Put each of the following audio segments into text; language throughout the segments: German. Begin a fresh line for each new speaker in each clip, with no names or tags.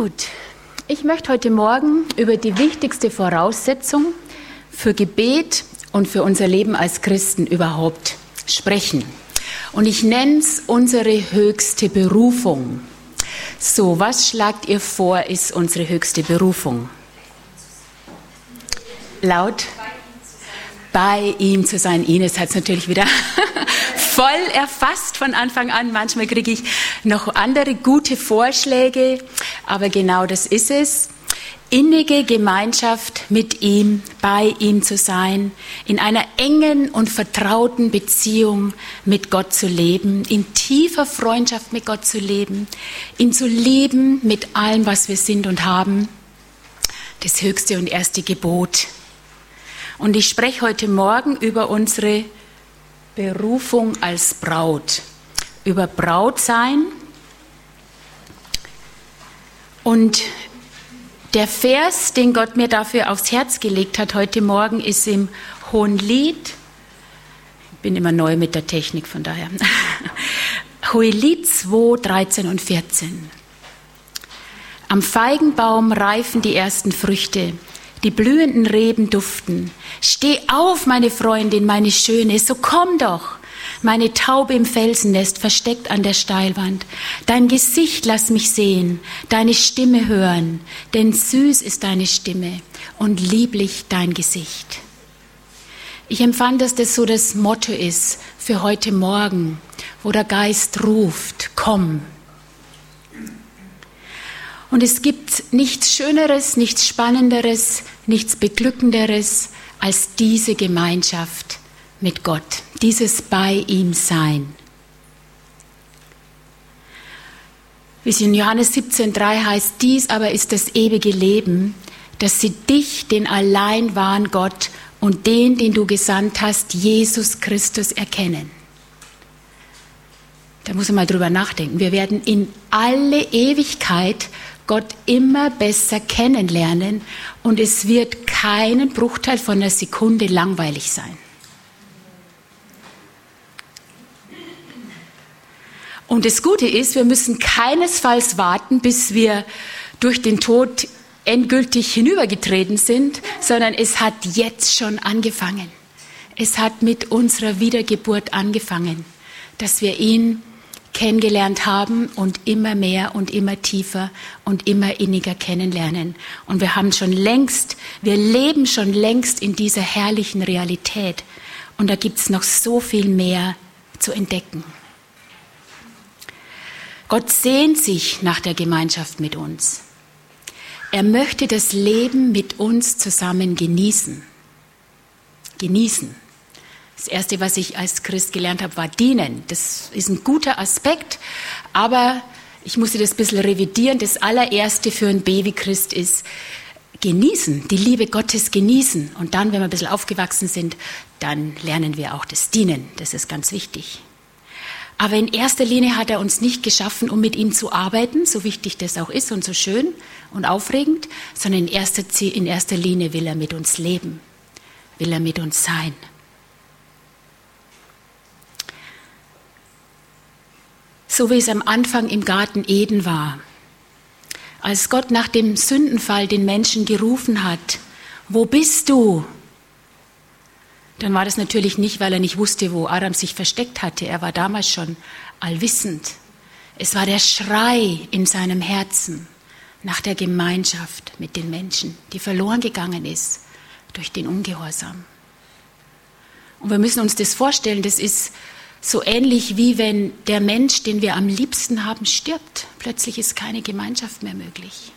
Gut, ich möchte heute Morgen über die wichtigste Voraussetzung für Gebet und für unser Leben als Christen überhaupt sprechen. Und ich nenne es unsere höchste Berufung. So, was schlagt ihr vor, ist unsere höchste Berufung? Laut? Bei ihm zu sein. Ines hat es natürlich wieder voll erfasst von Anfang an. Manchmal kriege ich noch andere gute Vorschläge, aber genau das ist es. Innige Gemeinschaft mit ihm, bei ihm zu sein, in einer engen und vertrauten Beziehung mit Gott zu leben, in tiefer Freundschaft mit Gott zu leben, ihn zu lieben mit allem, was wir sind und haben. Das höchste und erste Gebot. Und ich spreche heute Morgen über unsere Berufung als Braut, über Brautsein. Und der Vers, den Gott mir dafür aufs Herz gelegt hat heute Morgen, ist im Hohen Lied. Ich bin immer neu mit der Technik, von daher. Hohelied 2, 13 und 14. Am Feigenbaum reifen die ersten Früchte, die blühenden Reben duften. Steh auf, meine Freundin, meine Schöne, so komm doch. Meine Taube im Felsennest versteckt an der Steilwand. Dein Gesicht lass mich sehen, deine Stimme hören, denn süß ist deine Stimme und lieblich dein Gesicht. Ich empfand, dass das so das Motto ist für heute Morgen, wo der Geist ruft, komm. Und es gibt nichts Schöneres, nichts Spannenderes, nichts Beglückenderes als diese Gemeinschaft mit Gott, dieses bei ihm sein. Wie es in Johannes 17.3 heißt, dies aber ist das ewige Leben, dass sie dich, den allein wahren Gott und den, den du gesandt hast, Jesus Christus erkennen. Da muss man mal drüber nachdenken. Wir werden in alle Ewigkeit Gott immer besser kennenlernen und es wird keinen Bruchteil von einer Sekunde langweilig sein. Und das Gute ist, wir müssen keinesfalls warten, bis wir durch den Tod endgültig hinübergetreten sind, sondern es hat jetzt schon angefangen. Es hat mit unserer Wiedergeburt angefangen, dass wir ihn kennengelernt haben und immer mehr und immer tiefer und immer inniger kennenlernen. Und wir haben schon längst, wir leben schon längst in dieser herrlichen Realität. Und da gibt es noch so viel mehr zu entdecken. Gott sehnt sich nach der Gemeinschaft mit uns. Er möchte das Leben mit uns zusammen genießen. Genießen. Das Erste, was ich als Christ gelernt habe, war dienen. Das ist ein guter Aspekt, aber ich musste das ein bisschen revidieren. Das allererste für ein Baby-Christ ist genießen, die Liebe Gottes genießen. Und dann, wenn wir ein bisschen aufgewachsen sind, dann lernen wir auch das Dienen. Das ist ganz wichtig. Aber in erster Linie hat er uns nicht geschaffen, um mit ihm zu arbeiten, so wichtig das auch ist und so schön und aufregend, sondern in erster, in erster Linie will er mit uns leben, will er mit uns sein. So wie es am Anfang im Garten Eden war. Als Gott nach dem Sündenfall den Menschen gerufen hat, wo bist du? dann war das natürlich nicht, weil er nicht wusste, wo Adam sich versteckt hatte. Er war damals schon allwissend. Es war der Schrei in seinem Herzen nach der Gemeinschaft mit den Menschen, die verloren gegangen ist durch den Ungehorsam. Und wir müssen uns das vorstellen, das ist so ähnlich wie wenn der Mensch, den wir am liebsten haben, stirbt. Plötzlich ist keine Gemeinschaft mehr möglich.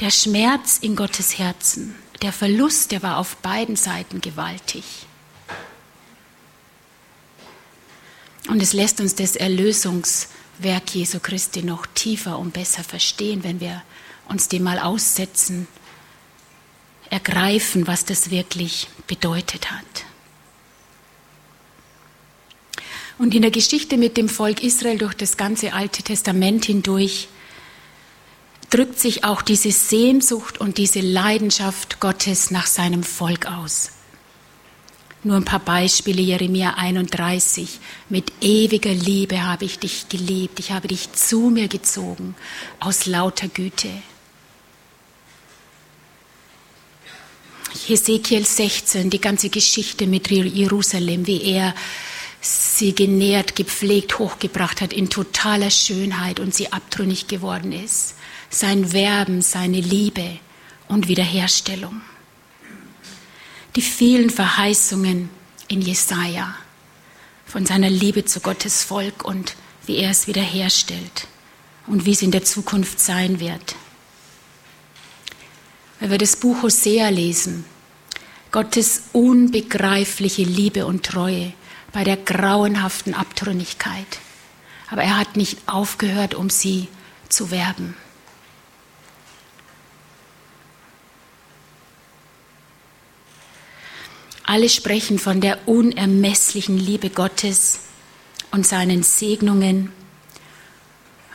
Der Schmerz in Gottes Herzen, der Verlust, der war auf beiden Seiten gewaltig. Und es lässt uns das Erlösungswerk Jesu Christi noch tiefer und besser verstehen, wenn wir uns dem mal aussetzen, ergreifen, was das wirklich bedeutet hat. Und in der Geschichte mit dem Volk Israel durch das ganze Alte Testament hindurch drückt sich auch diese Sehnsucht und diese Leidenschaft Gottes nach seinem Volk aus. Nur ein paar Beispiele, Jeremia 31. Mit ewiger Liebe habe ich dich geliebt, ich habe dich zu mir gezogen, aus lauter Güte. Hesekiel 16, die ganze Geschichte mit Jerusalem, wie er sie genährt, gepflegt, hochgebracht hat in totaler Schönheit und sie abtrünnig geworden ist. Sein Werben, seine Liebe und Wiederherstellung die vielen Verheißungen in Jesaja von seiner Liebe zu Gottes Volk und wie er es wiederherstellt und wie es in der Zukunft sein wird. Wenn wir das Buch Hosea lesen, Gottes unbegreifliche Liebe und Treue bei der grauenhaften Abtrünnigkeit. Aber er hat nicht aufgehört, um sie zu werben. Alle sprechen von der unermesslichen Liebe Gottes und seinen Segnungen,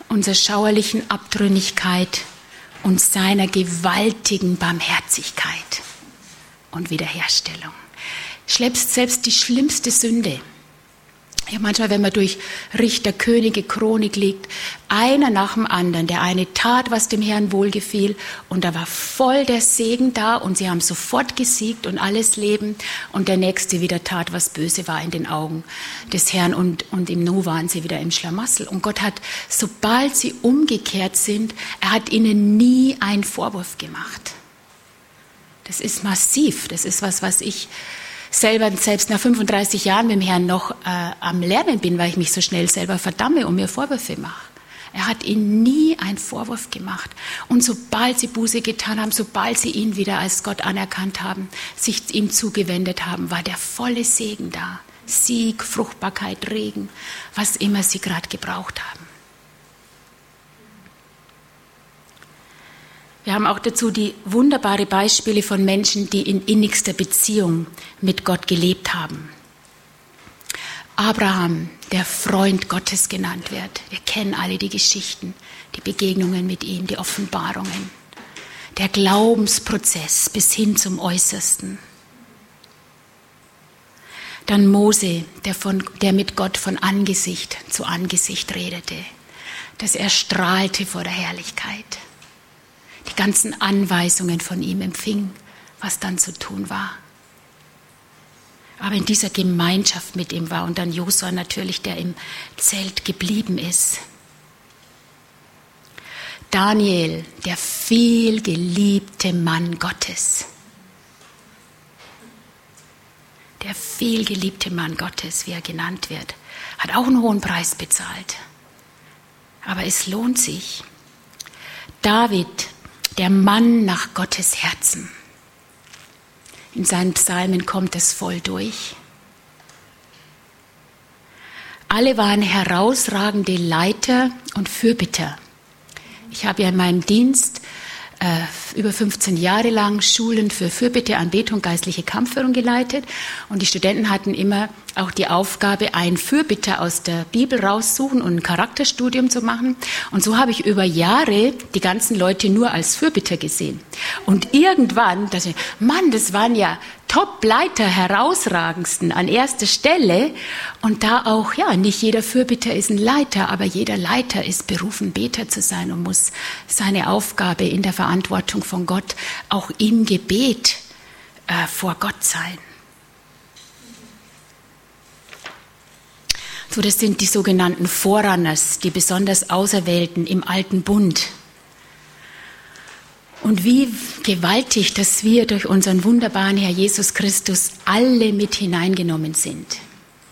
unserer schauerlichen Abtrünnigkeit und seiner gewaltigen Barmherzigkeit und Wiederherstellung. Schleppst selbst die schlimmste Sünde ja, manchmal, wenn man durch Richter, Könige, Chronik liegt, einer nach dem anderen, der eine tat, was dem Herrn wohlgefiel, und da war voll der Segen da und sie haben sofort gesiegt und alles Leben, und der nächste wieder tat, was böse war in den Augen des Herrn, und, und im Nu waren sie wieder im Schlamassel. Und Gott hat, sobald sie umgekehrt sind, er hat ihnen nie einen Vorwurf gemacht. Das ist massiv, das ist was, was ich selber selbst nach 35 Jahren mit dem Herrn noch äh, am Lernen bin, weil ich mich so schnell selber verdamme und mir Vorwürfe mache. Er hat ihnen nie einen Vorwurf gemacht. Und sobald sie Buße getan haben, sobald sie ihn wieder als Gott anerkannt haben, sich ihm zugewendet haben, war der volle Segen da. Sieg, Fruchtbarkeit, Regen, was immer sie gerade gebraucht haben. Wir haben auch dazu die wunderbare Beispiele von Menschen, die in innigster Beziehung mit Gott gelebt haben. Abraham, der Freund Gottes genannt wird. Wir kennen alle die Geschichten, die Begegnungen mit ihm, die Offenbarungen. Der Glaubensprozess bis hin zum Äußersten. Dann Mose, der, von, der mit Gott von Angesicht zu Angesicht redete, dass er strahlte vor der Herrlichkeit die ganzen Anweisungen von ihm empfing, was dann zu tun war. Aber in dieser Gemeinschaft mit ihm war und dann Josua natürlich, der im Zelt geblieben ist. Daniel, der vielgeliebte Mann Gottes. Der vielgeliebte Mann Gottes, wie er genannt wird, hat auch einen hohen Preis bezahlt. Aber es lohnt sich. David, der Mann nach Gottes Herzen. In seinen Psalmen kommt es voll durch. Alle waren herausragende Leiter und Fürbitter. Ich habe ja in meinem Dienst äh, über 15 Jahre lang Schulen für Fürbitte, Anbetung, geistliche Kampfführung geleitet. Und die Studenten hatten immer auch die Aufgabe, einen Fürbitter aus der Bibel raussuchen und ein Charakterstudium zu machen. Und so habe ich über Jahre die ganzen Leute nur als Fürbitter gesehen. Und irgendwann dachte ich, Mann, das waren ja Top-Leiter, herausragendsten an erster Stelle. Und da auch, ja, nicht jeder Fürbitter ist ein Leiter, aber jeder Leiter ist berufen, Beter zu sein und muss seine Aufgabe in der Verantwortung von Gott auch im Gebet äh, vor Gott sein. So, das sind die sogenannten Forerunners, die besonders Auserwählten im alten Bund. Und wie gewaltig, dass wir durch unseren wunderbaren Herr Jesus Christus alle mit hineingenommen sind.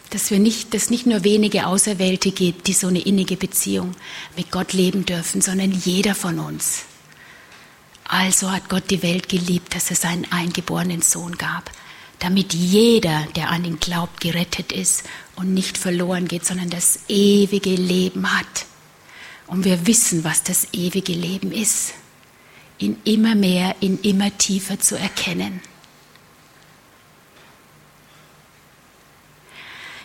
Dass wir nicht, dass nicht nur wenige Auserwählte gibt, die so eine innige Beziehung mit Gott leben dürfen, sondern jeder von uns. Also hat Gott die Welt geliebt, dass er seinen eingeborenen Sohn gab, damit jeder, der an ihn glaubt, gerettet ist und nicht verloren geht, sondern das ewige Leben hat. Und wir wissen, was das ewige Leben ist ihn immer mehr, in immer tiefer zu erkennen.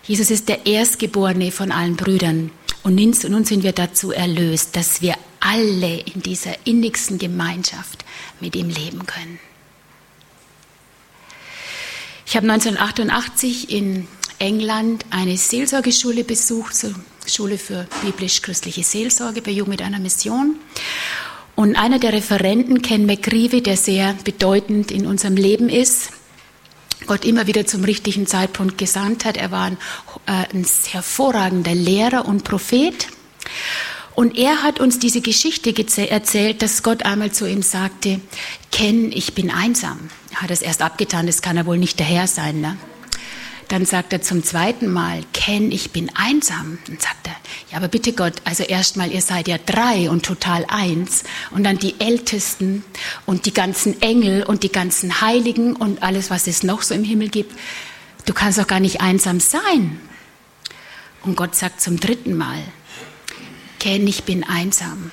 Jesus ist der Erstgeborene von allen Brüdern und nun sind wir dazu erlöst, dass wir alle in dieser innigsten Gemeinschaft mit ihm leben können. Ich habe 1988 in England eine Seelsorgeschule besucht, so Schule für biblisch-christliche Seelsorge bei Jugend mit einer Mission. Und einer der Referenten, Ken McGreevy, der sehr bedeutend in unserem Leben ist, Gott immer wieder zum richtigen Zeitpunkt gesandt hat. Er war ein, äh, ein hervorragender Lehrer und Prophet. Und er hat uns diese Geschichte erzählt, dass Gott einmal zu ihm sagte, Ken, ich bin einsam. Er hat es erst abgetan, das kann er wohl nicht der Herr sein. Ne? Dann sagt er zum zweiten Mal, Ken, ich bin einsam. Dann sagt er, ja, aber bitte Gott, also erstmal, ihr seid ja drei und total eins. Und dann die Ältesten und die ganzen Engel und die ganzen Heiligen und alles, was es noch so im Himmel gibt. Du kannst doch gar nicht einsam sein. Und Gott sagt zum dritten Mal, Ken, ich bin einsam.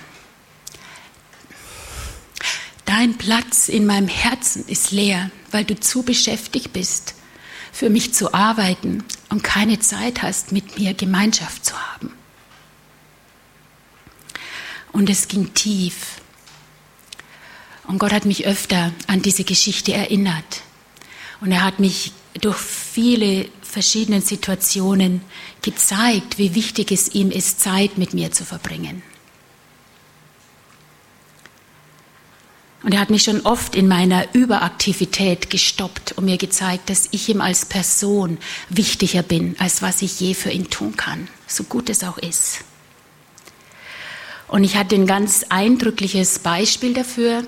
Dein Platz in meinem Herzen ist leer, weil du zu beschäftigt bist für mich zu arbeiten und keine Zeit hast, mit mir Gemeinschaft zu haben. Und es ging tief. Und Gott hat mich öfter an diese Geschichte erinnert. Und er hat mich durch viele verschiedene Situationen gezeigt, wie wichtig es ihm ist, Zeit mit mir zu verbringen. Und er hat mich schon oft in meiner Überaktivität gestoppt und mir gezeigt, dass ich ihm als Person wichtiger bin, als was ich je für ihn tun kann, so gut es auch ist. Und ich hatte ein ganz eindrückliches Beispiel dafür.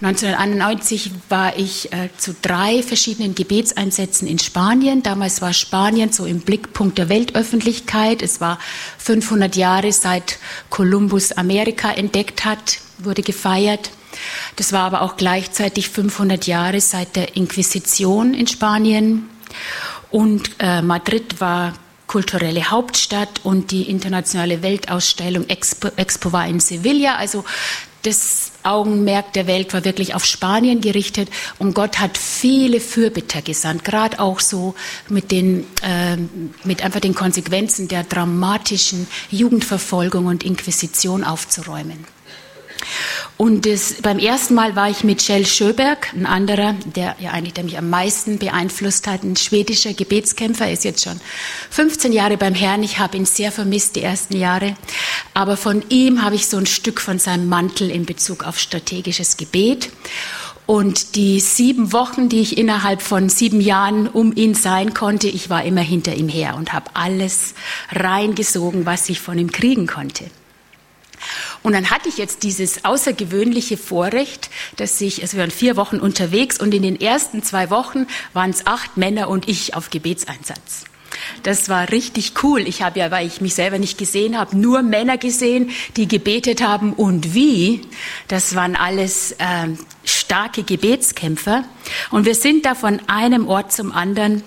1991 war ich äh, zu drei verschiedenen Gebetseinsätzen in Spanien. Damals war Spanien so im Blickpunkt der Weltöffentlichkeit. Es war 500 Jahre seit Kolumbus Amerika entdeckt hat, wurde gefeiert. Das war aber auch gleichzeitig 500 Jahre seit der Inquisition in Spanien. Und äh, Madrid war kulturelle Hauptstadt und die internationale Weltausstellung Expo, Expo war in Sevilla. Also das Augenmerk der Welt war wirklich auf Spanien gerichtet und Gott hat viele Fürbitter gesandt, gerade auch so mit den, äh, mit einfach den Konsequenzen der dramatischen Jugendverfolgung und Inquisition aufzuräumen. Und das, beim ersten Mal war ich mit Kjell Schöberg, ein anderer, der ja eigentlich der mich am meisten beeinflusst hat, ein schwedischer Gebetskämpfer, ist jetzt schon 15 Jahre beim Herrn. Ich habe ihn sehr vermisst die ersten Jahre, aber von ihm habe ich so ein Stück von seinem Mantel in Bezug auf strategisches Gebet. Und die sieben Wochen, die ich innerhalb von sieben Jahren um ihn sein konnte, ich war immer hinter ihm her und habe alles reingesogen, was ich von ihm kriegen konnte. Und dann hatte ich jetzt dieses außergewöhnliche Vorrecht, dass ich, also wir waren vier Wochen unterwegs und in den ersten zwei Wochen waren es acht Männer und ich auf Gebetseinsatz. Das war richtig cool. Ich habe ja, weil ich mich selber nicht gesehen habe, nur Männer gesehen, die gebetet haben und wie. Das waren alles äh, starke Gebetskämpfer. Und wir sind da von einem Ort zum anderen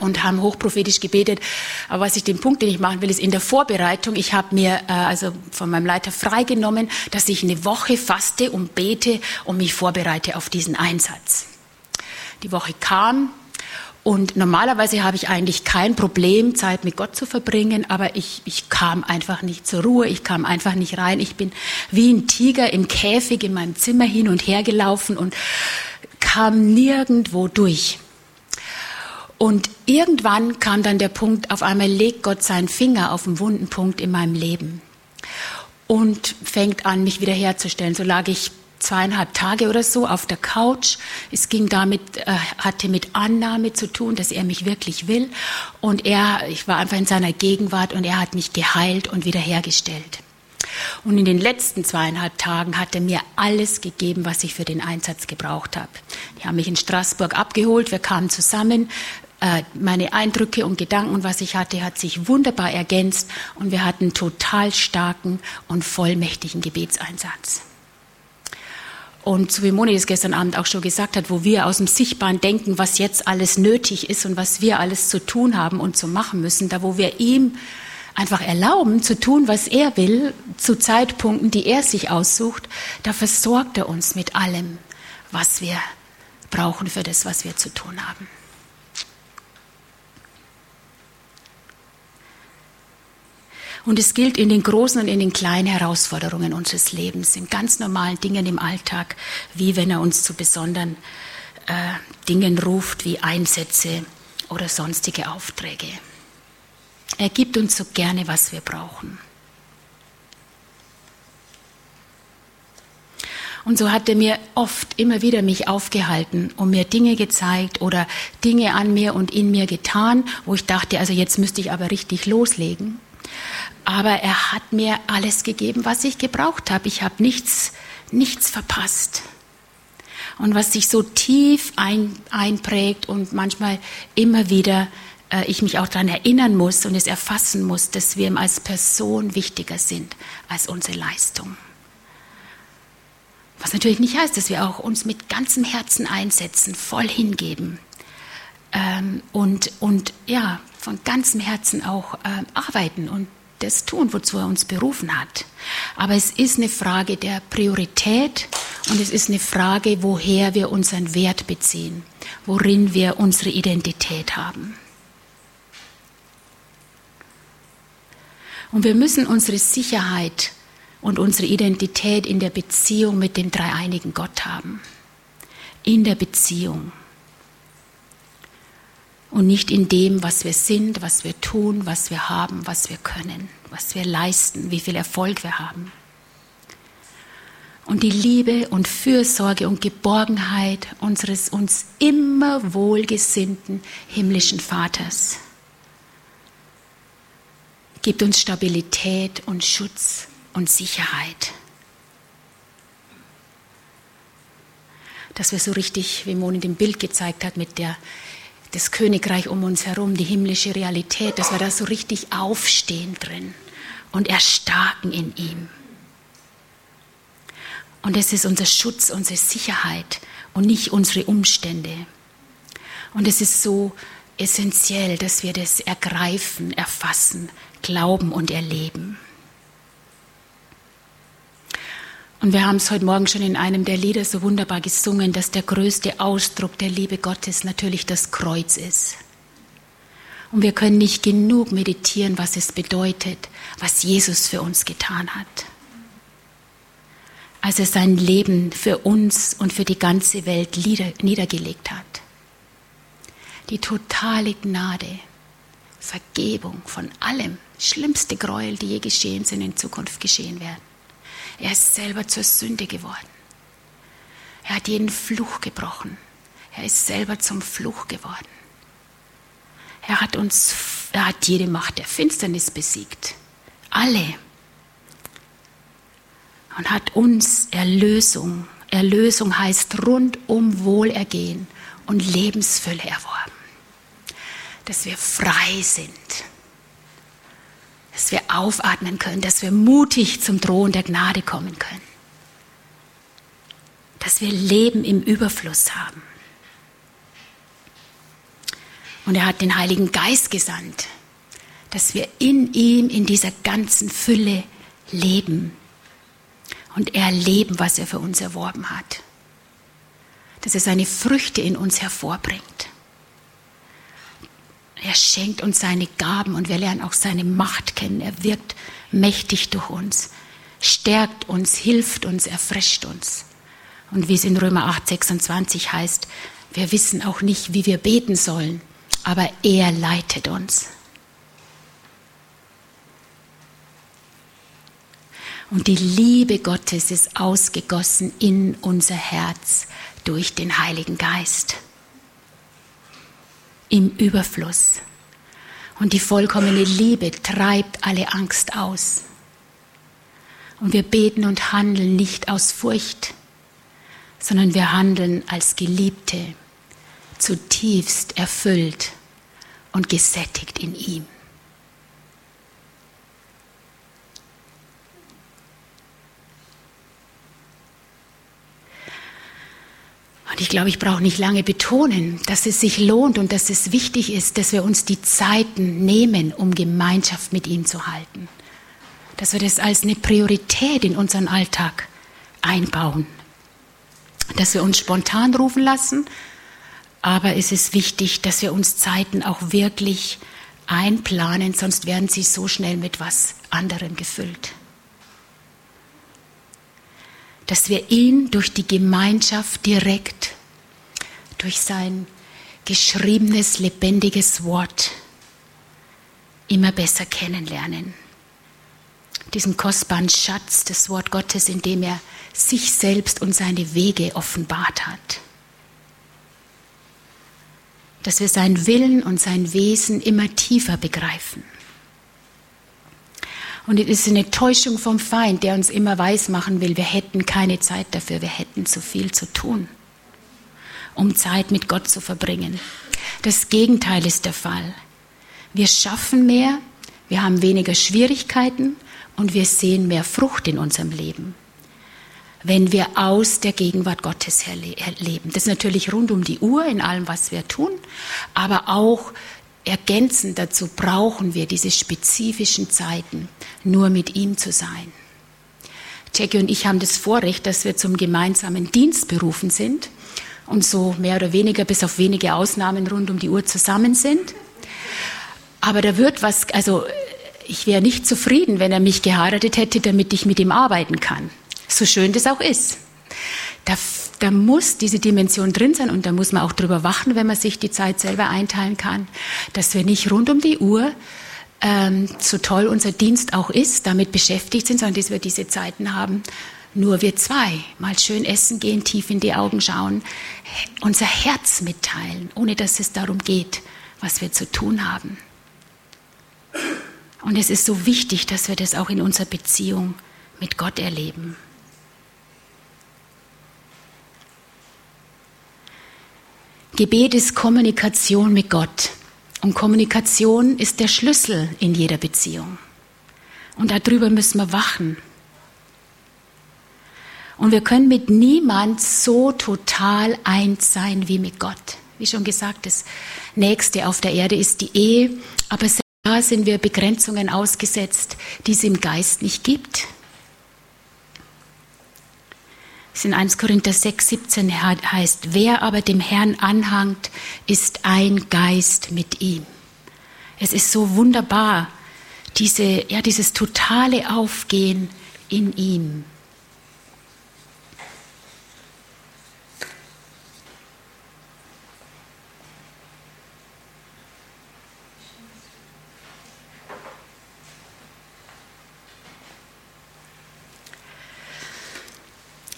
und haben hochprophetisch gebetet. Aber was ich den Punkt, den ich machen will, ist in der Vorbereitung. Ich habe mir äh, also von meinem Leiter freigenommen, dass ich eine Woche faste und bete und mich vorbereite auf diesen Einsatz. Die Woche kam und normalerweise habe ich eigentlich kein Problem, Zeit mit Gott zu verbringen, aber ich, ich kam einfach nicht zur Ruhe, ich kam einfach nicht rein. Ich bin wie ein Tiger im Käfig in meinem Zimmer hin und her gelaufen und kam nirgendwo durch. Und irgendwann kam dann der Punkt, auf einmal legt Gott seinen Finger auf den wunden Punkt in meinem Leben und fängt an, mich wiederherzustellen. So lag ich zweieinhalb Tage oder so auf der Couch. Es ging damit, äh, hatte mit Annahme zu tun, dass er mich wirklich will. Und er, ich war einfach in seiner Gegenwart und er hat mich geheilt und wiederhergestellt. Und in den letzten zweieinhalb Tagen hat er mir alles gegeben, was ich für den Einsatz gebraucht habe. Die haben mich in Straßburg abgeholt, wir kamen zusammen, meine Eindrücke und Gedanken, was ich hatte, hat sich wunderbar ergänzt und wir hatten total starken und vollmächtigen Gebetseinsatz. Und so wie Moni das gestern Abend auch schon gesagt hat, wo wir aus dem Sichtbaren denken, was jetzt alles nötig ist und was wir alles zu tun haben und zu machen müssen, da wo wir ihm einfach erlauben zu tun, was er will, zu Zeitpunkten, die er sich aussucht, da versorgt er uns mit allem, was wir brauchen für das, was wir zu tun haben. Und es gilt in den großen und in den kleinen Herausforderungen unseres Lebens, in ganz normalen Dingen im Alltag, wie wenn er uns zu besonderen äh, Dingen ruft wie Einsätze oder sonstige Aufträge. Er gibt uns so gerne, was wir brauchen. Und so hat er mir oft immer wieder mich aufgehalten und mir Dinge gezeigt oder Dinge an mir und in mir getan, wo ich dachte, also jetzt müsste ich aber richtig loslegen. Aber er hat mir alles gegeben, was ich gebraucht habe. Ich habe nichts, nichts verpasst. Und was sich so tief ein, einprägt und manchmal immer wieder äh, ich mich auch daran erinnern muss und es erfassen muss, dass wir ihm als Person wichtiger sind als unsere Leistung. Was natürlich nicht heißt, dass wir auch uns mit ganzem Herzen einsetzen, voll hingeben ähm, und, und ja, von ganzem Herzen auch ähm, arbeiten und das tun, wozu er uns berufen hat. Aber es ist eine Frage der Priorität und es ist eine Frage, woher wir unseren Wert beziehen, worin wir unsere Identität haben. Und wir müssen unsere Sicherheit und unsere Identität in der Beziehung mit dem dreieinigen Gott haben. In der Beziehung. Und nicht in dem, was wir sind, was wir tun, was wir haben, was wir können, was wir leisten, wie viel Erfolg wir haben. Und die Liebe und Fürsorge und Geborgenheit unseres uns immer wohlgesinnten himmlischen Vaters gibt uns Stabilität und Schutz und Sicherheit. Dass wir so richtig, wie Moni dem Bild gezeigt hat, mit der, das Königreich um uns herum, die himmlische Realität, dass wir da so richtig aufstehen drin und erstarken in ihm. Und es ist unser Schutz, unsere Sicherheit und nicht unsere Umstände. Und es ist so essentiell, dass wir das ergreifen, erfassen, glauben und erleben. Und wir haben es heute Morgen schon in einem der Lieder so wunderbar gesungen, dass der größte Ausdruck der Liebe Gottes natürlich das Kreuz ist. Und wir können nicht genug meditieren, was es bedeutet, was Jesus für uns getan hat. Als er sein Leben für uns und für die ganze Welt niedergelegt hat. Die totale Gnade, Vergebung von allem, schlimmste Gräuel, die je geschehen sind, in Zukunft geschehen werden. Er ist selber zur Sünde geworden. Er hat jeden Fluch gebrochen. Er ist selber zum Fluch geworden. Er hat uns, er hat jede Macht der Finsternis besiegt. Alle. Und hat uns Erlösung. Erlösung heißt rundum Wohlergehen und Lebensfülle erworben. Dass wir frei sind dass wir aufatmen können, dass wir mutig zum Thron der Gnade kommen können, dass wir Leben im Überfluss haben. Und er hat den Heiligen Geist gesandt, dass wir in ihm, in dieser ganzen Fülle leben und erleben, was er für uns erworben hat. Dass er seine Früchte in uns hervorbringt. Er schenkt uns seine Gaben und wir lernen auch seine Macht kennen. Er wirkt mächtig durch uns, stärkt uns, hilft uns, erfrischt uns. Und wie es in Römer 8, 26 heißt, wir wissen auch nicht, wie wir beten sollen, aber er leitet uns. Und die Liebe Gottes ist ausgegossen in unser Herz durch den Heiligen Geist im Überfluss. Und die vollkommene Liebe treibt alle Angst aus. Und wir beten und handeln nicht aus Furcht, sondern wir handeln als Geliebte, zutiefst erfüllt und gesättigt in ihm. Und ich glaube, ich brauche nicht lange betonen, dass es sich lohnt und dass es wichtig ist, dass wir uns die Zeiten nehmen, um Gemeinschaft mit ihm zu halten. Dass wir das als eine Priorität in unseren Alltag einbauen. Dass wir uns spontan rufen lassen, aber es ist wichtig, dass wir uns Zeiten auch wirklich einplanen, sonst werden sie so schnell mit was anderem gefüllt dass wir ihn durch die Gemeinschaft direkt durch sein geschriebenes, lebendiges Wort immer besser kennenlernen. Diesen kostbaren Schatz des Wort Gottes, in dem er sich selbst und seine Wege offenbart hat. Dass wir seinen Willen und sein Wesen immer tiefer begreifen. Und es ist eine Täuschung vom Feind, der uns immer weismachen will, wir hätten keine Zeit dafür, wir hätten zu viel zu tun, um Zeit mit Gott zu verbringen. Das Gegenteil ist der Fall. Wir schaffen mehr, wir haben weniger Schwierigkeiten und wir sehen mehr Frucht in unserem Leben, wenn wir aus der Gegenwart Gottes leben. Das ist natürlich rund um die Uhr in allem, was wir tun, aber auch ergänzend dazu brauchen wir diese spezifischen Zeiten, nur mit ihm zu sein. Jackie und ich haben das Vorrecht, dass wir zum gemeinsamen Dienst berufen sind und so mehr oder weniger bis auf wenige Ausnahmen rund um die Uhr zusammen sind. Aber da wird was, also ich wäre nicht zufrieden, wenn er mich geheiratet hätte, damit ich mit ihm arbeiten kann. So schön das auch ist. Da, da muss diese Dimension drin sein und da muss man auch drüber wachen, wenn man sich die Zeit selber einteilen kann, dass wir nicht rund um die Uhr, ähm, so toll unser Dienst auch ist, damit beschäftigt sind, sondern dass wir diese Zeiten haben, nur wir zwei, mal schön essen gehen, tief in die Augen schauen, unser Herz mitteilen, ohne dass es darum geht, was wir zu tun haben. Und es ist so wichtig, dass wir das auch in unserer Beziehung mit Gott erleben. Gebet ist Kommunikation mit Gott. Und Kommunikation ist der Schlüssel in jeder Beziehung. Und darüber müssen wir wachen. Und wir können mit niemand so total eins sein wie mit Gott. Wie schon gesagt, das Nächste auf der Erde ist die Ehe, aber da sind wir Begrenzungen ausgesetzt, die es im Geist nicht gibt. Es in 1 Korinther 6, 17 heißt, wer aber dem Herrn anhangt, ist ein Geist mit ihm. Es ist so wunderbar, diese, ja, dieses totale Aufgehen in ihm.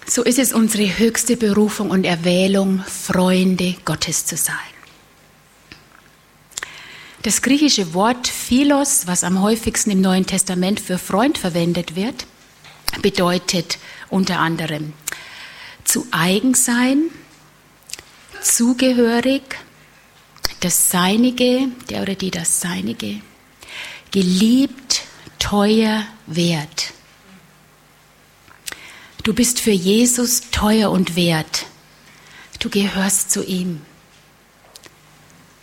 So ist es unsere höchste Berufung und Erwählung, Freunde Gottes zu sein. Das griechische Wort Philos, was am häufigsten im Neuen Testament für Freund verwendet wird, bedeutet unter anderem zu eigen sein, zugehörig, das Seinige, der oder die das Seinige, geliebt, teuer, wert. Du bist für Jesus teuer und wert. Du gehörst zu ihm.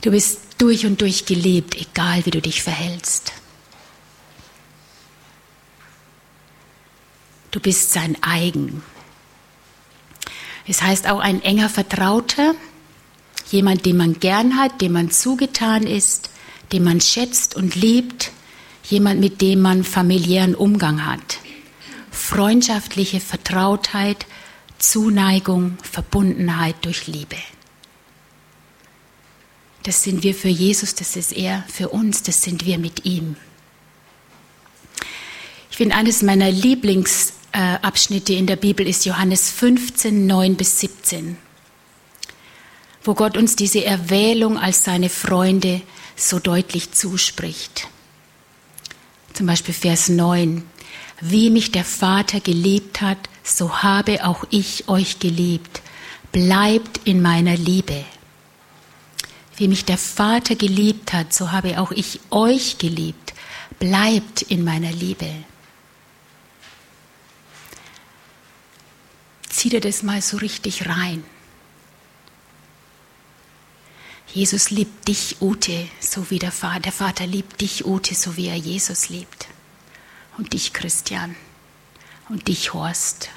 Du bist durch und durch geliebt, egal wie du dich verhältst. Du bist sein eigen. Es heißt auch ein enger Vertrauter, jemand, den man gern hat, dem man zugetan ist, den man schätzt und liebt, jemand, mit dem man familiären Umgang hat freundschaftliche Vertrautheit, Zuneigung, Verbundenheit durch Liebe. Das sind wir für Jesus, das ist er für uns, das sind wir mit ihm. Ich finde, eines meiner Lieblingsabschnitte in der Bibel ist Johannes 15, 9 bis 17, wo Gott uns diese Erwählung als seine Freunde so deutlich zuspricht. Zum Beispiel Vers 9. Wie mich der Vater geliebt hat, so habe auch ich euch geliebt. Bleibt in meiner Liebe. Wie mich der Vater geliebt hat, so habe auch ich euch geliebt. Bleibt in meiner Liebe. Zieh dir das mal so richtig rein. Jesus liebt dich, Ute, so wie der Vater. Der Vater liebt dich, Ute, so wie er Jesus liebt und dich, Christian, und dich, Horst.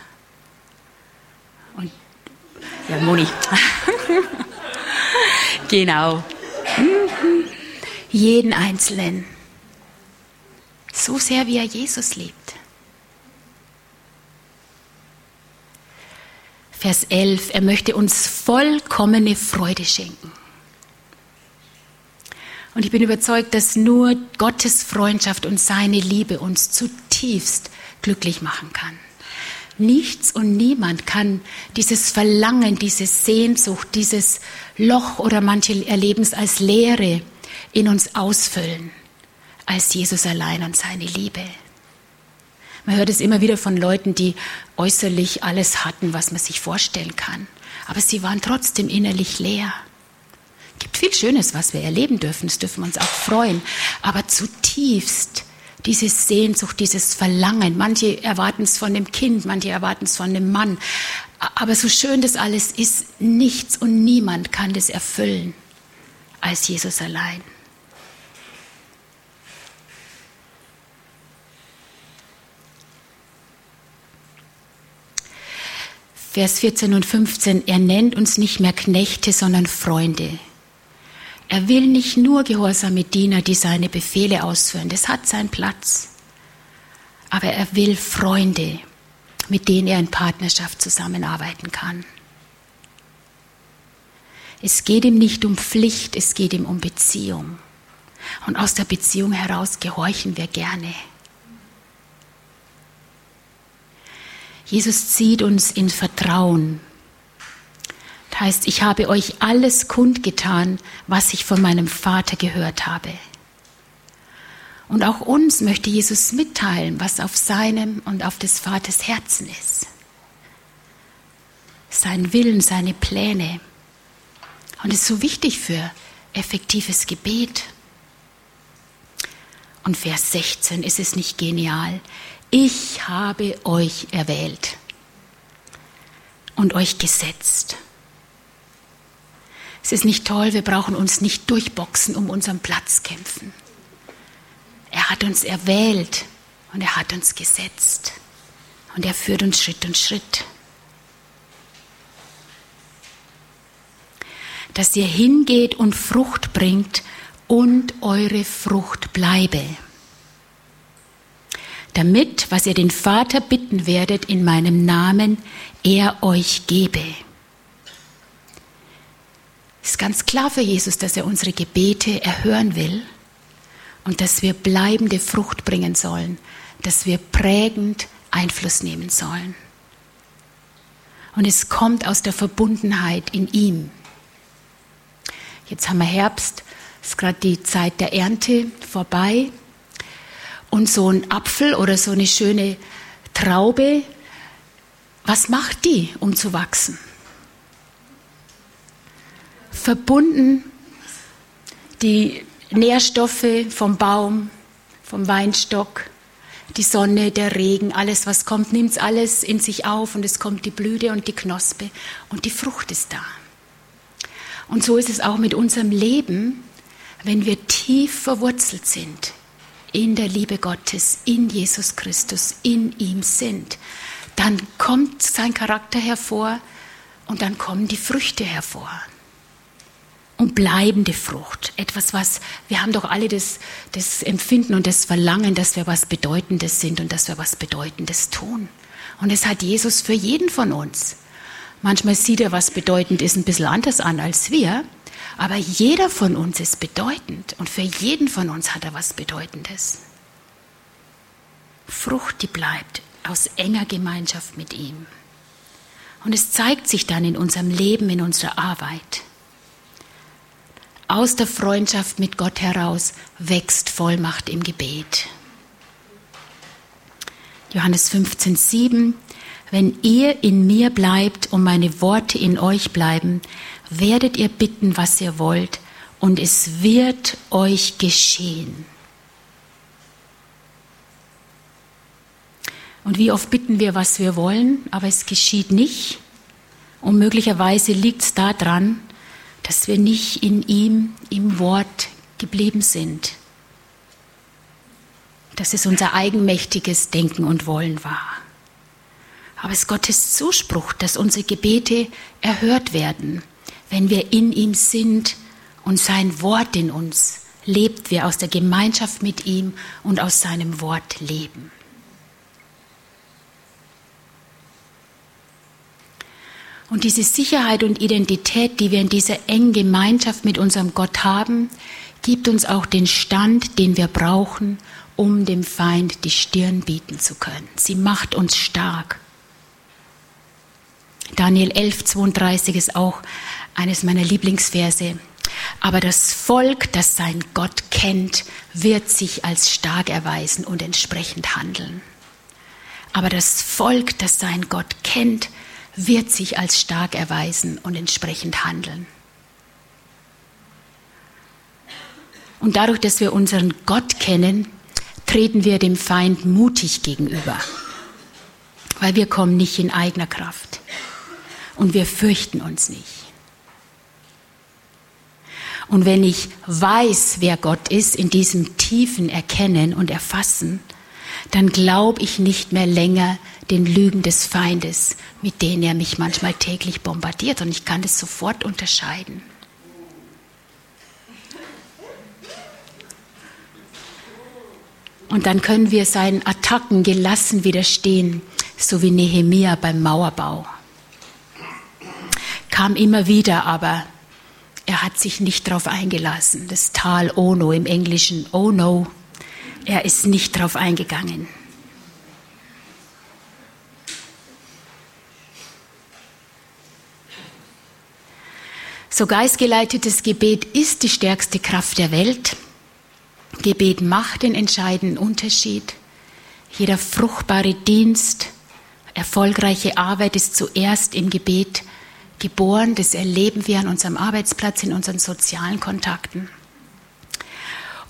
Und ja, Moni. genau. Jeden Einzelnen. So sehr, wie er Jesus liebt. Vers 11, er möchte uns vollkommene Freude schenken. Und ich bin überzeugt, dass nur Gottes Freundschaft und seine Liebe uns zutiefst glücklich machen kann. Nichts und niemand kann dieses Verlangen, diese Sehnsucht, dieses Loch oder manche erleben es als Leere in uns ausfüllen, als Jesus allein und seine Liebe. Man hört es immer wieder von Leuten, die äußerlich alles hatten, was man sich vorstellen kann. Aber sie waren trotzdem innerlich leer. Es gibt viel Schönes, was wir erleben dürfen. Das dürfen wir uns auch freuen. Aber zutiefst diese Sehnsucht, dieses Verlangen. Manche erwarten es von dem Kind, manche erwarten es von dem Mann. Aber so schön das alles ist, nichts und niemand kann das erfüllen als Jesus allein. Vers 14 und 15, er nennt uns nicht mehr Knechte, sondern Freunde. Er will nicht nur gehorsame Diener, die seine Befehle ausführen, das hat seinen Platz. Aber er will Freunde, mit denen er in Partnerschaft zusammenarbeiten kann. Es geht ihm nicht um Pflicht, es geht ihm um Beziehung. Und aus der Beziehung heraus gehorchen wir gerne. Jesus zieht uns in Vertrauen. Heißt, ich habe euch alles kundgetan, was ich von meinem Vater gehört habe. Und auch uns möchte Jesus mitteilen, was auf seinem und auf des Vaters Herzen ist. Sein Willen, seine Pläne. Und es ist so wichtig für effektives Gebet. Und Vers 16 ist es nicht genial ich habe euch erwählt und euch gesetzt. Es ist nicht toll, wir brauchen uns nicht durchboxen, um unseren Platz kämpfen. Er hat uns erwählt und er hat uns gesetzt und er führt uns Schritt und Schritt. Dass ihr hingeht und Frucht bringt und eure Frucht bleibe damit, was ihr den Vater bitten werdet in meinem Namen, er euch gebe. Ganz klar für Jesus, dass er unsere Gebete erhören will und dass wir bleibende Frucht bringen sollen, dass wir prägend Einfluss nehmen sollen. Und es kommt aus der Verbundenheit in ihm. Jetzt haben wir Herbst, ist gerade die Zeit der Ernte vorbei. Und so ein Apfel oder so eine schöne Traube, was macht die, um zu wachsen? Verbunden die Nährstoffe vom Baum, vom Weinstock, die Sonne, der Regen, alles, was kommt, nimmt es alles in sich auf und es kommt die Blüte und die Knospe und die Frucht ist da. Und so ist es auch mit unserem Leben, wenn wir tief verwurzelt sind in der Liebe Gottes, in Jesus Christus, in ihm sind, dann kommt sein Charakter hervor und dann kommen die Früchte hervor. Und bleibende Frucht, etwas, was wir haben doch alle das, das Empfinden und das Verlangen, dass wir was Bedeutendes sind und dass wir was Bedeutendes tun. Und es hat Jesus für jeden von uns. Manchmal sieht er, was bedeutend ist, ein bisschen anders an als wir. Aber jeder von uns ist bedeutend und für jeden von uns hat er was Bedeutendes. Frucht, die bleibt aus enger Gemeinschaft mit ihm. Und es zeigt sich dann in unserem Leben, in unserer Arbeit. Aus der Freundschaft mit Gott heraus wächst Vollmacht im Gebet. Johannes 15, 7. Wenn ihr in mir bleibt und meine Worte in euch bleiben, werdet ihr bitten, was ihr wollt, und es wird euch geschehen. Und wie oft bitten wir, was wir wollen, aber es geschieht nicht. Und möglicherweise liegt es daran, dass wir nicht in ihm, im Wort geblieben sind. Dass es unser eigenmächtiges Denken und Wollen war. Aber es ist Gottes Zuspruch, dass unsere Gebete erhört werden wenn wir in ihm sind und sein Wort in uns lebt, wir aus der Gemeinschaft mit ihm und aus seinem Wort leben. Und diese Sicherheit und Identität, die wir in dieser engen Gemeinschaft mit unserem Gott haben, gibt uns auch den Stand, den wir brauchen, um dem Feind die Stirn bieten zu können. Sie macht uns stark. Daniel 11, 32 ist auch eines meiner Lieblingsverse. Aber das Volk, das sein Gott kennt, wird sich als stark erweisen und entsprechend handeln. Aber das Volk, das sein Gott kennt, wird sich als stark erweisen und entsprechend handeln. Und dadurch, dass wir unseren Gott kennen, treten wir dem Feind mutig gegenüber, weil wir kommen nicht in eigener Kraft und wir fürchten uns nicht. Und wenn ich weiß, wer Gott ist, in diesem tiefen Erkennen und Erfassen, dann glaube ich nicht mehr länger den Lügen des Feindes, mit denen er mich manchmal täglich bombardiert. Und ich kann das sofort unterscheiden. Und dann können wir seinen Attacken gelassen widerstehen, so wie Nehemia beim Mauerbau. Kam immer wieder, aber er hat sich nicht darauf eingelassen. Das Tal Ono im Englischen, oh no, er ist nicht darauf eingegangen. So geistgeleitetes Gebet ist die stärkste Kraft der Welt. Gebet macht den entscheidenden Unterschied. Jeder fruchtbare Dienst, erfolgreiche Arbeit ist zuerst im Gebet geboren. Das erleben wir an unserem Arbeitsplatz, in unseren sozialen Kontakten.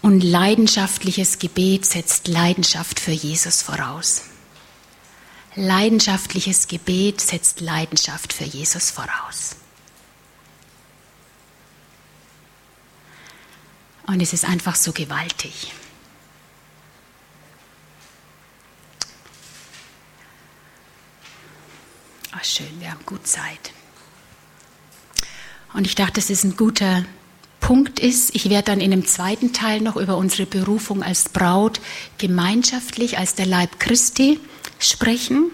Und leidenschaftliches Gebet setzt Leidenschaft für Jesus voraus. Leidenschaftliches Gebet setzt Leidenschaft für Jesus voraus. Und es ist einfach so gewaltig. Oh, schön, wir haben gut Zeit. Und ich dachte, das ist ein guter Punkt ist, ich werde dann in einem zweiten Teil noch über unsere Berufung als Braut gemeinschaftlich, als der Leib Christi sprechen.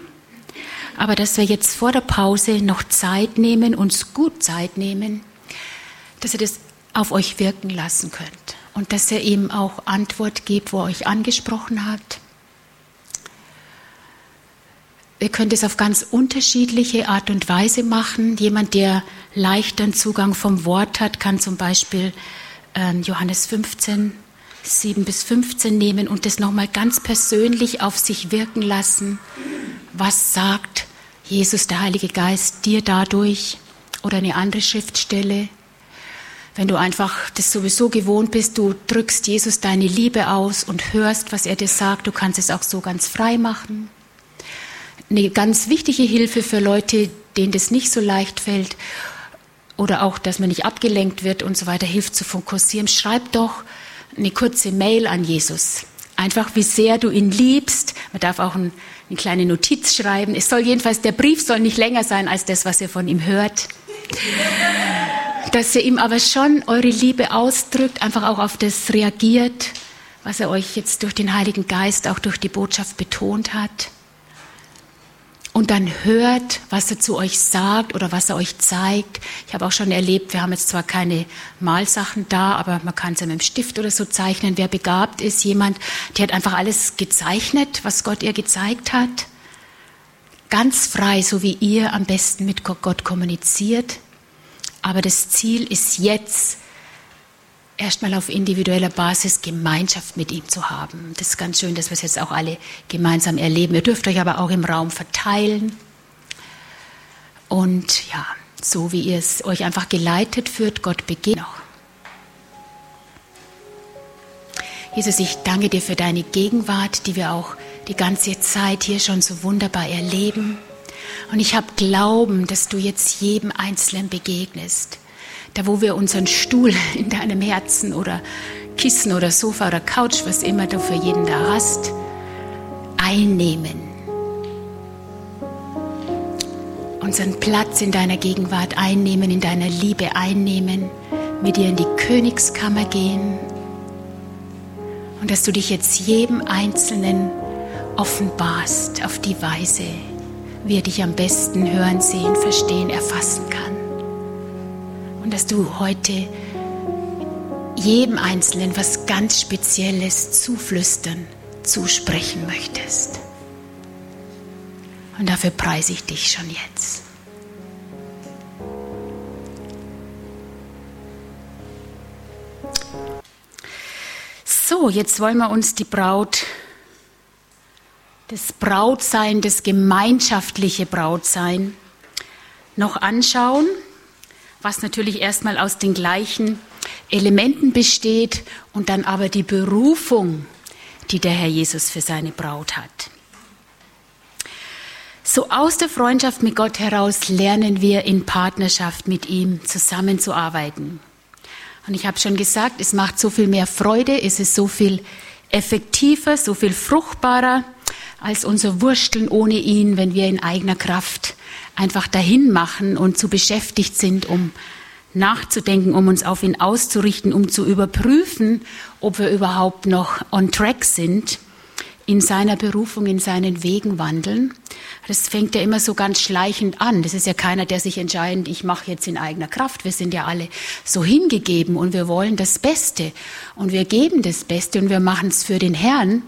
Aber dass wir jetzt vor der Pause noch Zeit nehmen, uns gut Zeit nehmen, dass ihr das auf euch wirken lassen könnt und dass ihr ihm auch Antwort gebt, wo er euch angesprochen hat. Ihr könnt es auf ganz unterschiedliche Art und Weise machen. Jemand, der leichteren Zugang vom Wort hat, kann zum Beispiel ähm, Johannes 15, 7 bis 15 nehmen und das nochmal ganz persönlich auf sich wirken lassen. Was sagt Jesus, der Heilige Geist, dir dadurch? Oder eine andere Schriftstelle. Wenn du einfach das sowieso gewohnt bist, du drückst Jesus deine Liebe aus und hörst, was er dir sagt, du kannst es auch so ganz frei machen. Eine ganz wichtige Hilfe für Leute, denen das nicht so leicht fällt oder auch, dass man nicht abgelenkt wird und so weiter, hilft zu fokussieren. Schreib doch eine kurze Mail an Jesus. Einfach, wie sehr du ihn liebst. Man darf auch ein, eine kleine Notiz schreiben. Es soll jedenfalls, der Brief soll nicht länger sein als das, was ihr von ihm hört. Dass ihr ihm aber schon eure Liebe ausdrückt, einfach auch auf das reagiert, was er euch jetzt durch den Heiligen Geist, auch durch die Botschaft betont hat und dann hört, was er zu euch sagt oder was er euch zeigt. Ich habe auch schon erlebt, wir haben jetzt zwar keine Malsachen da, aber man kann es ja mit dem Stift oder so zeichnen. Wer begabt ist, jemand, der hat einfach alles gezeichnet, was Gott ihr gezeigt hat. Ganz frei, so wie ihr am besten mit Gott kommuniziert. Aber das Ziel ist jetzt, erstmal auf individueller Basis Gemeinschaft mit ihm zu haben. Das ist ganz schön, dass wir es jetzt auch alle gemeinsam erleben. Ihr dürft euch aber auch im Raum verteilen. Und ja, so wie ihr es euch einfach geleitet führt, Gott beginnt noch. Jesus, ich danke dir für deine Gegenwart, die wir auch die ganze Zeit hier schon so wunderbar erleben. Und ich habe Glauben, dass du jetzt jedem Einzelnen begegnest da wo wir unseren Stuhl in deinem Herzen oder Kissen oder Sofa oder Couch, was immer du für jeden da hast, einnehmen. Unseren Platz in deiner Gegenwart einnehmen, in deiner Liebe einnehmen, mit dir in die Königskammer gehen und dass du dich jetzt jedem Einzelnen offenbarst auf die Weise, wie er dich am besten hören, sehen, verstehen, erfassen kann. Und dass du heute jedem Einzelnen was ganz Spezielles zuflüstern, zusprechen möchtest. Und dafür preise ich dich schon jetzt. So, jetzt wollen wir uns die Braut, das Brautsein, das gemeinschaftliche Brautsein noch anschauen, was natürlich erstmal aus den gleichen Elementen besteht und dann aber die Berufung, die der Herr Jesus für seine Braut hat. So aus der Freundschaft mit Gott heraus lernen wir in Partnerschaft mit ihm zusammenzuarbeiten. Und ich habe schon gesagt, es macht so viel mehr Freude, es ist so viel effektiver, so viel fruchtbarer als unser Wursteln ohne ihn, wenn wir in eigener Kraft einfach dahin machen und zu beschäftigt sind, um nachzudenken, um uns auf ihn auszurichten, um zu überprüfen, ob wir überhaupt noch on track sind in seiner Berufung, in seinen Wegen wandeln. Das fängt ja immer so ganz schleichend an. Das ist ja keiner, der sich entscheidet, ich mache jetzt in eigener Kraft. Wir sind ja alle so hingegeben und wir wollen das Beste und wir geben das Beste und wir machen es für den Herrn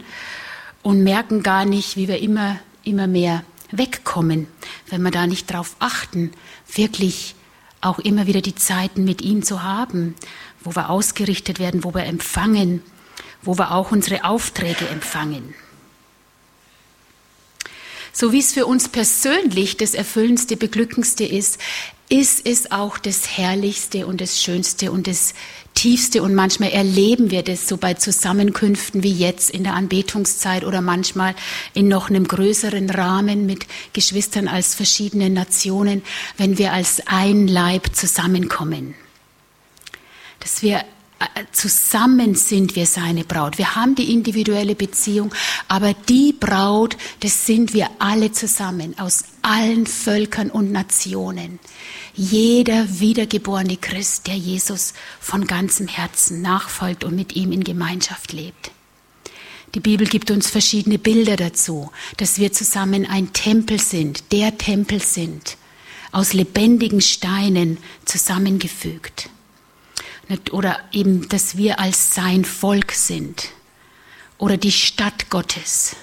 und merken gar nicht, wie wir immer, immer mehr wegkommen, wenn wir da nicht drauf achten, wirklich auch immer wieder die Zeiten mit ihm zu haben, wo wir ausgerichtet werden, wo wir empfangen, wo wir auch unsere Aufträge empfangen. So wie es für uns persönlich das Erfüllendste, Beglückendste ist, ist es auch das Herrlichste und das Schönste und das Tiefste. Und manchmal erleben wir das so bei Zusammenkünften wie jetzt in der Anbetungszeit oder manchmal in noch einem größeren Rahmen mit Geschwistern als verschiedenen Nationen, wenn wir als ein Leib zusammenkommen. Dass wir zusammen sind wir seine Braut. Wir haben die individuelle Beziehung, aber die Braut, das sind wir alle zusammen aus allen Völkern und Nationen. Jeder wiedergeborene Christ, der Jesus von ganzem Herzen nachfolgt und mit ihm in Gemeinschaft lebt. Die Bibel gibt uns verschiedene Bilder dazu, dass wir zusammen ein Tempel sind, der Tempel sind, aus lebendigen Steinen zusammengefügt oder eben, dass wir als sein Volk sind oder die Stadt Gottes.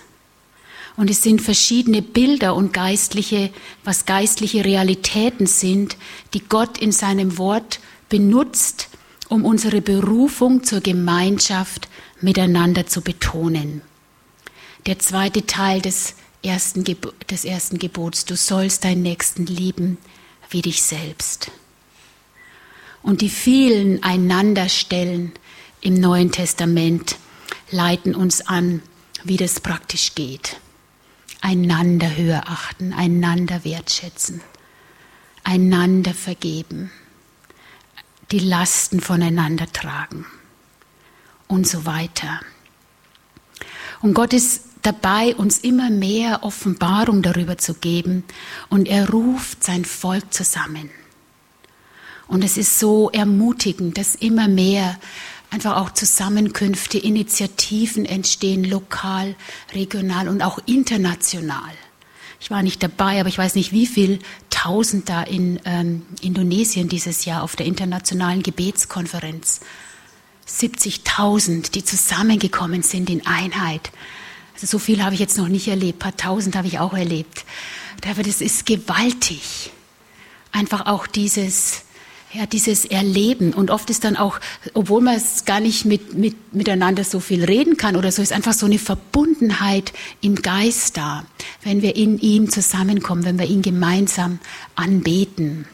Und es sind verschiedene Bilder und geistliche, was geistliche Realitäten sind, die Gott in seinem Wort benutzt, um unsere Berufung zur Gemeinschaft miteinander zu betonen. Der zweite Teil des ersten, des ersten Gebots, du sollst deinen Nächsten lieben wie dich selbst und die vielen Einanderstellen im Neuen Testament leiten uns an, wie das praktisch geht. Einander höher achten, einander wertschätzen, einander vergeben, die Lasten voneinander tragen und so weiter. Und Gott ist dabei, uns immer mehr Offenbarung darüber zu geben und er ruft sein Volk zusammen. Und es ist so ermutigend, dass immer mehr einfach auch Zusammenkünfte, Initiativen entstehen, lokal, regional und auch international. Ich war nicht dabei, aber ich weiß nicht, wie viel Tausend da in ähm, Indonesien dieses Jahr auf der internationalen Gebetskonferenz. 70.000, die zusammengekommen sind in Einheit. Also so viel habe ich jetzt noch nicht erlebt, ein paar Tausend habe ich auch erlebt. Aber das ist gewaltig. Einfach auch dieses, ja, dieses Erleben. Und oft ist dann auch, obwohl man es gar nicht mit, mit, miteinander so viel reden kann oder so, ist einfach so eine Verbundenheit im Geist da, wenn wir in ihm zusammenkommen, wenn wir ihn gemeinsam anbeten,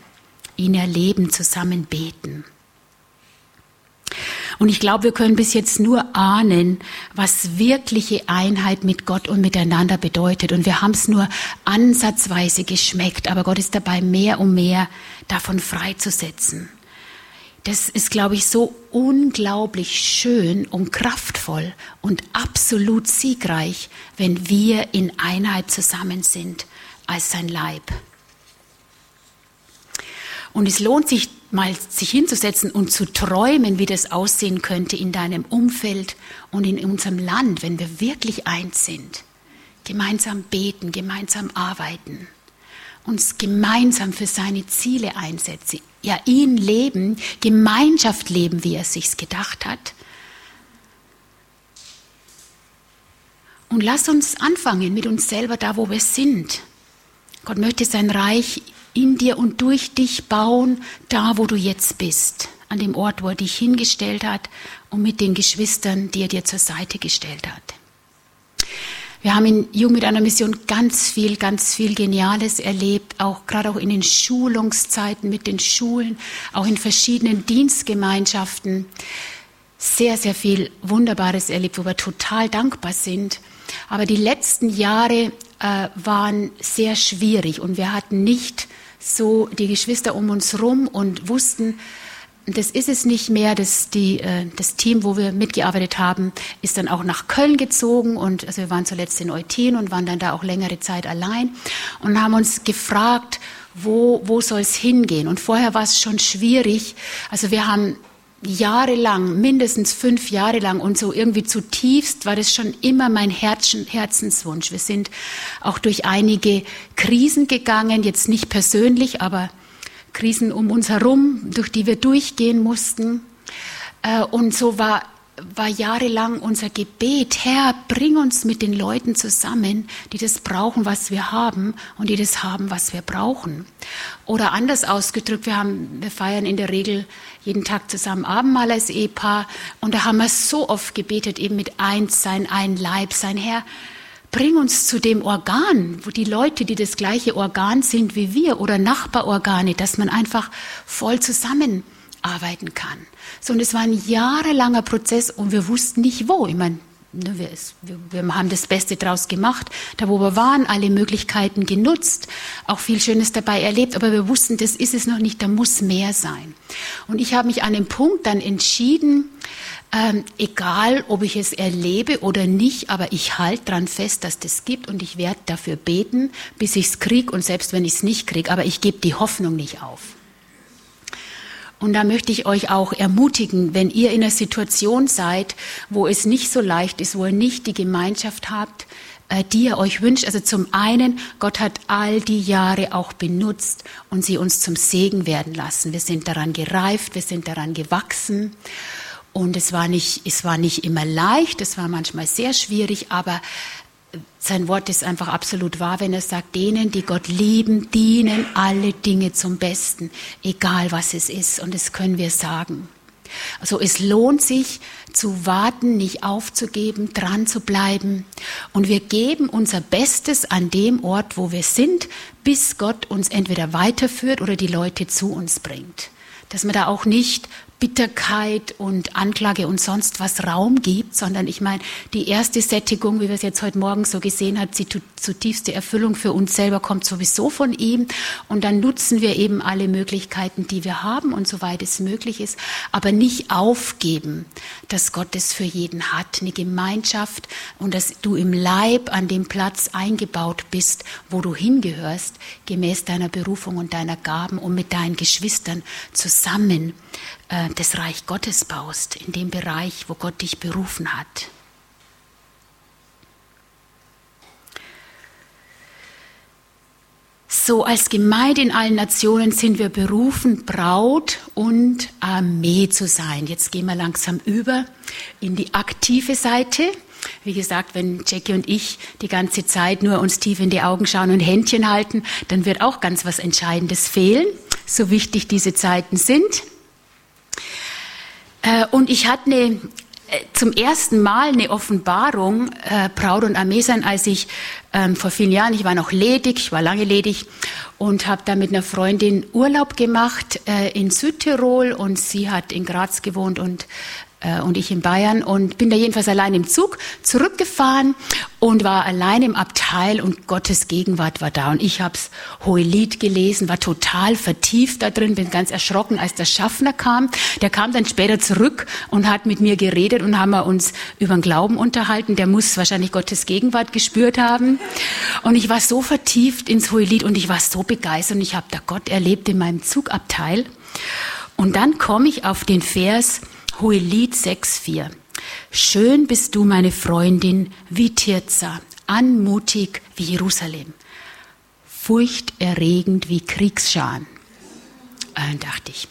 ihn erleben, zusammen beten. Und ich glaube, wir können bis jetzt nur ahnen, was wirkliche Einheit mit Gott und miteinander bedeutet. Und wir haben es nur ansatzweise geschmeckt, aber Gott ist dabei, mehr und mehr davon freizusetzen. Das ist, glaube ich, so unglaublich schön und kraftvoll und absolut siegreich, wenn wir in Einheit zusammen sind als sein Leib. Und es lohnt sich mal sich hinzusetzen und zu träumen, wie das aussehen könnte in deinem Umfeld und in unserem Land, wenn wir wirklich eins sind. Gemeinsam beten, gemeinsam arbeiten, uns gemeinsam für seine Ziele einsetzen, ja ihn leben, Gemeinschaft leben, wie er sich's gedacht hat. Und lass uns anfangen mit uns selber da, wo wir sind. Gott möchte sein Reich in dir und durch dich bauen, da, wo du jetzt bist, an dem Ort, wo er dich hingestellt hat und mit den Geschwistern, die er dir zur Seite gestellt hat. Wir haben in Jung mit einer Mission ganz viel, ganz viel Geniales erlebt, auch gerade auch in den Schulungszeiten mit den Schulen, auch in verschiedenen Dienstgemeinschaften. Sehr, sehr viel Wunderbares erlebt, wo wir total dankbar sind. Aber die letzten Jahre äh, waren sehr schwierig und wir hatten nicht so die Geschwister um uns rum und wussten, das ist es nicht mehr. Das, die, äh, das Team, wo wir mitgearbeitet haben, ist dann auch nach Köln gezogen und also wir waren zuletzt in Eutin und waren dann da auch längere Zeit allein und haben uns gefragt, wo, wo soll es hingehen? Und vorher war es schon schwierig. Also wir haben jahrelang, mindestens fünf Jahre lang und so irgendwie zutiefst war das schon immer mein Herzen, Herzenswunsch. Wir sind auch durch einige Krisen gegangen, jetzt nicht persönlich, aber Krisen um uns herum, durch die wir durchgehen mussten. Äh, und so war, war jahrelang unser Gebet, Herr, bring uns mit den Leuten zusammen, die das brauchen, was wir haben und die das haben, was wir brauchen. Oder anders ausgedrückt, wir, haben, wir feiern in der Regel jeden Tag zusammen Abendmahl als Ehepaar und da haben wir so oft gebetet, eben mit eins sein, ein Leib sein, Herr, bring uns zu dem Organ, wo die Leute, die das gleiche Organ sind wie wir oder Nachbarorgane, dass man einfach voll zusammenarbeiten kann. So, und es war ein jahrelanger Prozess und wir wussten nicht wo. Ich meine, ne, wir, wir, haben das Beste draus gemacht, da wo wir waren, alle Möglichkeiten genutzt, auch viel Schönes dabei erlebt, aber wir wussten, das ist es noch nicht, da muss mehr sein. Und ich habe mich an dem Punkt dann entschieden, ähm, egal, ob ich es erlebe oder nicht, aber ich halte dran fest, dass das gibt und ich werde dafür beten, bis ich es kriege und selbst wenn ich es nicht kriege, aber ich gebe die Hoffnung nicht auf. Und da möchte ich euch auch ermutigen, wenn ihr in einer Situation seid, wo es nicht so leicht ist, wo ihr nicht die Gemeinschaft habt, äh, die ihr euch wünscht. Also zum einen, Gott hat all die Jahre auch benutzt und sie uns zum Segen werden lassen. Wir sind daran gereift, wir sind daran gewachsen. Und es war nicht, es war nicht immer leicht, es war manchmal sehr schwierig, aber sein Wort ist einfach absolut wahr, wenn er sagt, denen, die Gott lieben, dienen alle Dinge zum Besten, egal was es ist. Und das können wir sagen. Also es lohnt sich zu warten, nicht aufzugeben, dran zu bleiben. Und wir geben unser Bestes an dem Ort, wo wir sind, bis Gott uns entweder weiterführt oder die Leute zu uns bringt. Dass man da auch nicht Bitterkeit und Anklage und sonst was Raum gibt, sondern ich meine, die erste Sättigung, wie wir es jetzt heute Morgen so gesehen haben, die zutiefste Erfüllung für uns selber kommt sowieso von ihm. Und dann nutzen wir eben alle Möglichkeiten, die wir haben und soweit es möglich ist, aber nicht aufgeben, dass Gott es für jeden hat, eine Gemeinschaft und dass du im Leib an dem Platz eingebaut bist, wo du hingehörst, gemäß deiner Berufung und deiner Gaben und mit deinen Geschwistern zusammen äh, das Reich Gottes baust, in dem Bereich, wo Gott dich berufen hat. So als Gemeinde in allen Nationen sind wir berufen, Braut und Armee zu sein. Jetzt gehen wir langsam über in die aktive Seite. Wie gesagt, wenn Jackie und ich die ganze Zeit nur uns tief in die Augen schauen und Händchen halten, dann wird auch ganz was Entscheidendes fehlen, so wichtig diese Zeiten sind. Äh, und ich hatte eine, äh, zum ersten Mal eine Offenbarung, äh, Braut und Armee sein, als ich ähm, vor vielen Jahren, ich war noch ledig, ich war lange ledig und habe da mit einer Freundin Urlaub gemacht äh, in Südtirol und sie hat in Graz gewohnt und äh, und ich in Bayern und bin da jedenfalls allein im Zug zurückgefahren und war allein im Abteil und Gottes Gegenwart war da und ich hab's Hohelied gelesen, war total vertieft da drin, bin ganz erschrocken, als der Schaffner kam. Der kam dann später zurück und hat mit mir geredet und haben wir uns über den Glauben unterhalten. Der muss wahrscheinlich Gottes Gegenwart gespürt haben und ich war so vertieft ins Hohelied und ich war so begeistert und ich habe da Gott erlebt in meinem Zugabteil. Und dann komme ich auf den Vers, Hohelied 6,4. Schön bist du, meine Freundin, wie Tirza, anmutig wie Jerusalem. furchterregend wie Kriegsscharen. Dann dachte ich,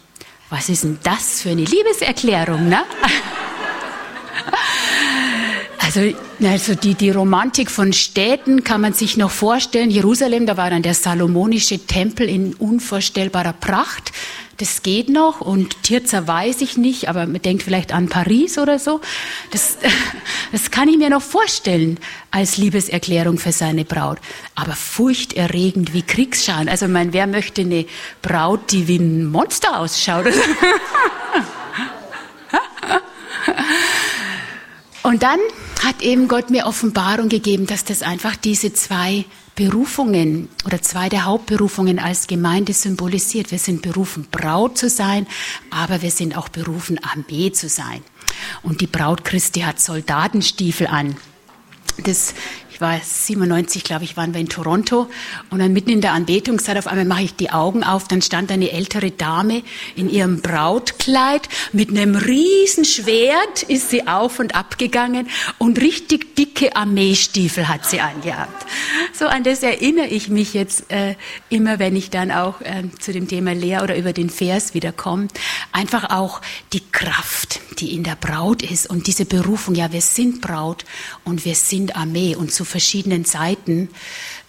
was ist denn das für eine Liebeserklärung, ne? Also, also die, die Romantik von Städten kann man sich noch vorstellen. Jerusalem, da war dann der salomonische Tempel in unvorstellbarer Pracht. Das geht noch. Und Tirza weiß ich nicht, aber man denkt vielleicht an Paris oder so. Das, das kann ich mir noch vorstellen als Liebeserklärung für seine Braut. Aber furchterregend wie Kriegsscharen. Also, mein, wer möchte eine Braut, die wie ein Monster ausschaut? Und dann hat eben Gott mir Offenbarung gegeben, dass das einfach diese zwei Berufungen oder zwei der Hauptberufungen als Gemeinde symbolisiert. Wir sind berufen, Braut zu sein, aber wir sind auch berufen, Armee zu sein. Und die Braut Christi hat Soldatenstiefel an. Das ich war 97, glaube ich, waren wir in Toronto. Und dann mitten in der Anbetungszeit auf einmal mache ich die Augen auf, dann stand eine ältere Dame in ihrem Brautkleid. Mit einem riesen Schwert ist sie auf und ab gegangen. Und richtig dicke Armeestiefel hat sie angehabt. So an das erinnere ich mich jetzt äh, immer, wenn ich dann auch äh, zu dem Thema Lehr oder über den Vers wiederkomme. Einfach auch die Kraft, die in der Braut ist. Und diese Berufung, ja, wir sind Braut und wir sind Armee. Und zu verschiedenen Seiten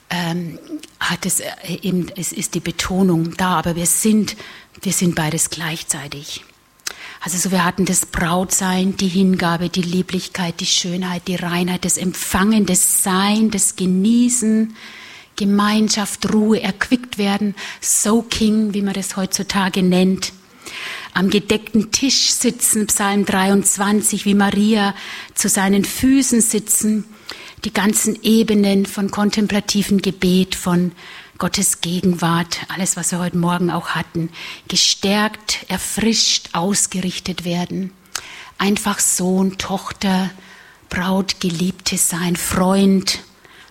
ähm, hat es äh, eben, es ist die Betonung da, aber wir sind, wir sind beides gleichzeitig. Also so, wir hatten das Brautsein, die Hingabe, die Lieblichkeit, die Schönheit, die Reinheit, das Empfangen, das Sein, das Genießen, Gemeinschaft, Ruhe, erquickt werden, Soaking, wie man das heutzutage nennt am gedeckten Tisch sitzen, Psalm 23, wie Maria zu seinen Füßen sitzen, die ganzen Ebenen von kontemplativen Gebet, von Gottes Gegenwart, alles, was wir heute Morgen auch hatten, gestärkt, erfrischt, ausgerichtet werden. Einfach Sohn, Tochter, Braut, Geliebte sein, Freund.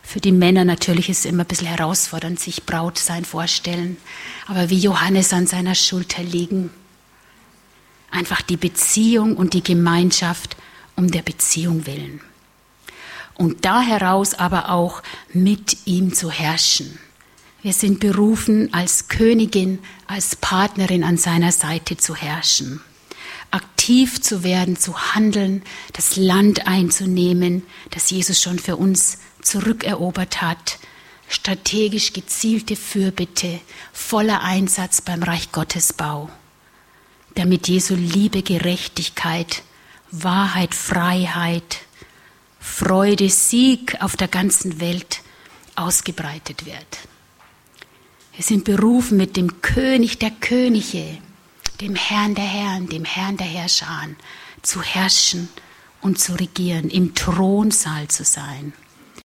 Für die Männer natürlich ist es immer ein bisschen herausfordernd, sich Braut sein vorstellen. Aber wie Johannes an seiner Schulter liegen, Einfach die Beziehung und die Gemeinschaft um der Beziehung willen. Und da heraus aber auch mit ihm zu herrschen. Wir sind berufen, als Königin, als Partnerin an seiner Seite zu herrschen, aktiv zu werden, zu handeln, das Land einzunehmen, das Jesus schon für uns zurückerobert hat, strategisch gezielte Fürbitte, voller Einsatz beim Reich Gottes Bau damit Jesu Liebe, Gerechtigkeit, Wahrheit, Freiheit, Freude, Sieg auf der ganzen Welt ausgebreitet wird. Wir sind berufen mit dem König der Könige, dem Herrn der Herren, dem Herrn der Herrscher zu herrschen und zu regieren, im Thronsaal zu sein.